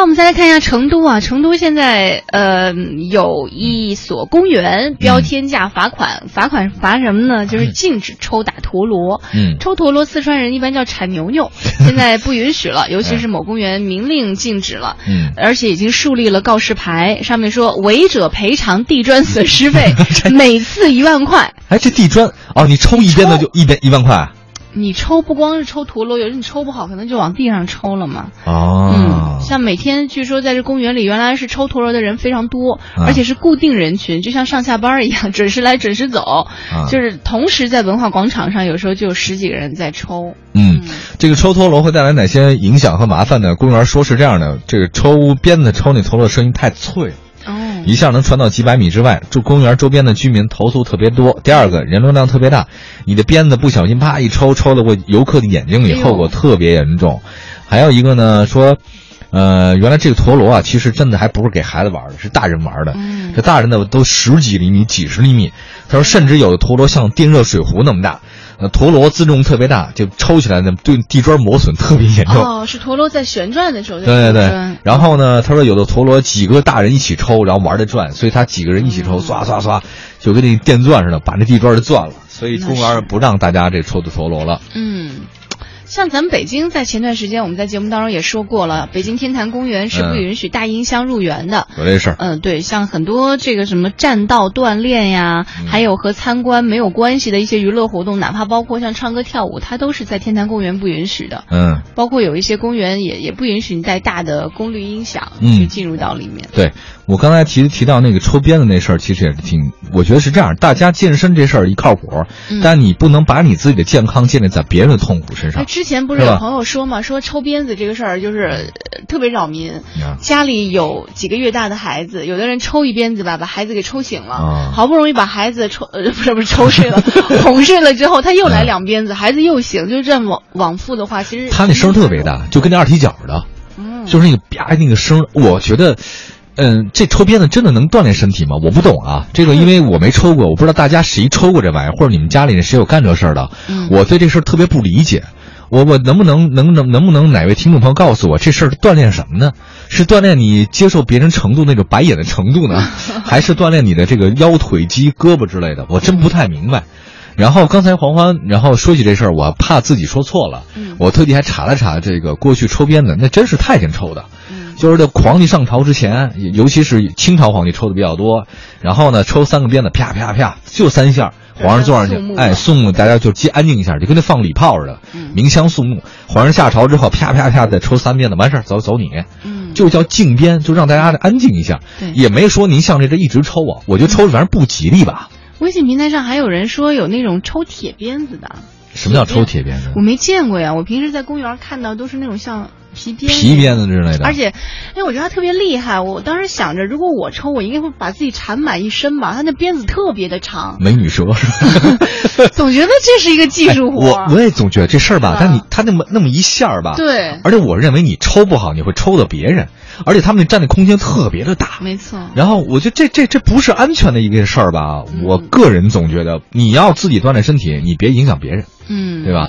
好，我们再来看一下成都啊，成都现在呃有一所公园标天价罚款，罚款罚什么呢？就是禁止抽打陀螺。嗯抽陀螺，四川人一般叫铲牛牛，现在不允许了，尤其是某公园明令禁止了。嗯，而且已经树立了告示牌，上面说违者赔偿地砖损失费，每次一万块。哎，这地砖哦，你抽一边的就一边一万块啊你抽不光是抽陀螺，有时候你抽不好，可能就往地上抽了嘛。哦，嗯，像每天据说在这公园里，原来是抽陀螺的人非常多，啊而且是固定人群，就像上下班一样，准时来准时走。啊就是同时在文化广场上，有时候就有十几个人在抽。嗯，这个抽陀螺会带来哪些影响和麻烦呢？公园说是这样的，这个抽鞭子抽那陀螺声音太脆，哦，一下能传到几百米之外，住公园周边的居民投诉特别多。第二个，人流量特别大，你的鞭子不小心啪一抽，抽到过游客的眼睛里，后果特别严重。还有一个呢，说，呃，原来这个陀螺啊，其实真的还不是给孩子玩的，是大人玩的。嗯这大人呢都十几厘米、几十厘米，他说甚至有的陀螺像电热水壶那么大。呃，陀螺自重特别大，就抽起来呢对地砖磨损特别严重。哦，是陀螺在旋转的时候对对对，然后呢，他说有的陀螺几个大人一起抽，然后玩的转，所以他几个人一起抽，嗯刷刷刷，就跟那电钻似的，把那地砖就钻了。所以公园不让大家这抽的陀螺了。嗯，像咱们北京在前段时间我们在节目当中也说过了，北京天坛公园是不嗯允许大音箱入园的。有这事儿，嗯，对，像很多这个什么栈道锻炼呀，嗯还有和参观没有关系的一些娱乐活动，哪怕包括像唱歌跳舞，它都是在天坛公园不允许的。嗯，包括有一些公园也也不允许你带大的功率音响嗯去进入到里面。对我刚才提提到那个抽鞭子那事儿，其实也是挺，我觉得是这样，大家健身这事儿一靠谱，嗯但你不能把你自己的健康建立在别人的痛苦身哎，上。之前不是有朋友说嘛，说抽鞭子这个事儿就是呃特别扰民。啊家里有几个月大的孩子，有的人抽一鞭子吧，把孩子给抽醒了，啊好不容易把孩子抽 呃不是不是抽睡了，哄睡了之后，他又来两鞭子，孩子又醒，就是这样往往复的话，其实他那声儿特别大，就跟那二踢脚似的。嗯，就是那个啪那个声儿，我觉得，嗯，这抽鞭子真的能锻炼身体吗？我不懂啊，这个因为我没抽过，我不知道大家谁抽过这玩意儿，或者你们家里人谁有干这事儿的，嗯我对这事儿特别不理解。我我能不能能能能不能哪位听众朋友告诉我这事儿锻炼什么呢？是锻炼你接受别人程度那种白眼的程度呢，还是锻炼你的这个腰腿肌、胳膊之类的？我真不太明白。然后刚才黄欢，然后说起这事儿，我怕自己说错了，嗯我特地还查了查这个过去抽鞭子，那真是太监抽的。嗯就是这皇帝上朝之前，尤其是清朝皇帝抽的比较多，然后呢抽三个鞭子，啪啪啪，就三下，皇上坐上去，哎，肃穆，大家就接安静一下，就跟那放礼炮似的，嗯鸣枪肃穆。皇上下朝之后，啪啪啪再抽三鞭子，完事儿走走你，嗯，就叫静鞭，就让大家安静一下，也没说您像这这一直抽啊，我觉得抽这玩意儿不吉利吧？微信平台上还有人说有那种抽铁鞭子的，什么叫抽铁鞭子我？没见过呀，我平时在公园看到都是那种像皮鞭皮鞭子之类的，而且，哎，我觉得他特别厉害。我当时想着，如果我抽，我应该会把自己缠满一身吧。他那鞭子特别的长，美女蛇。总觉得这是一个技术活。哎我我也总觉得这事儿吧，是吧但你他那么那么一下儿吧，对而且我认为你抽不好，你会抽到别人，而且他们那占的空间特别的大。没错。然后我觉得这这这不是安全的一个事儿吧？嗯我个人总觉得你要自己锻炼身体，你别影响别人，嗯，对吧？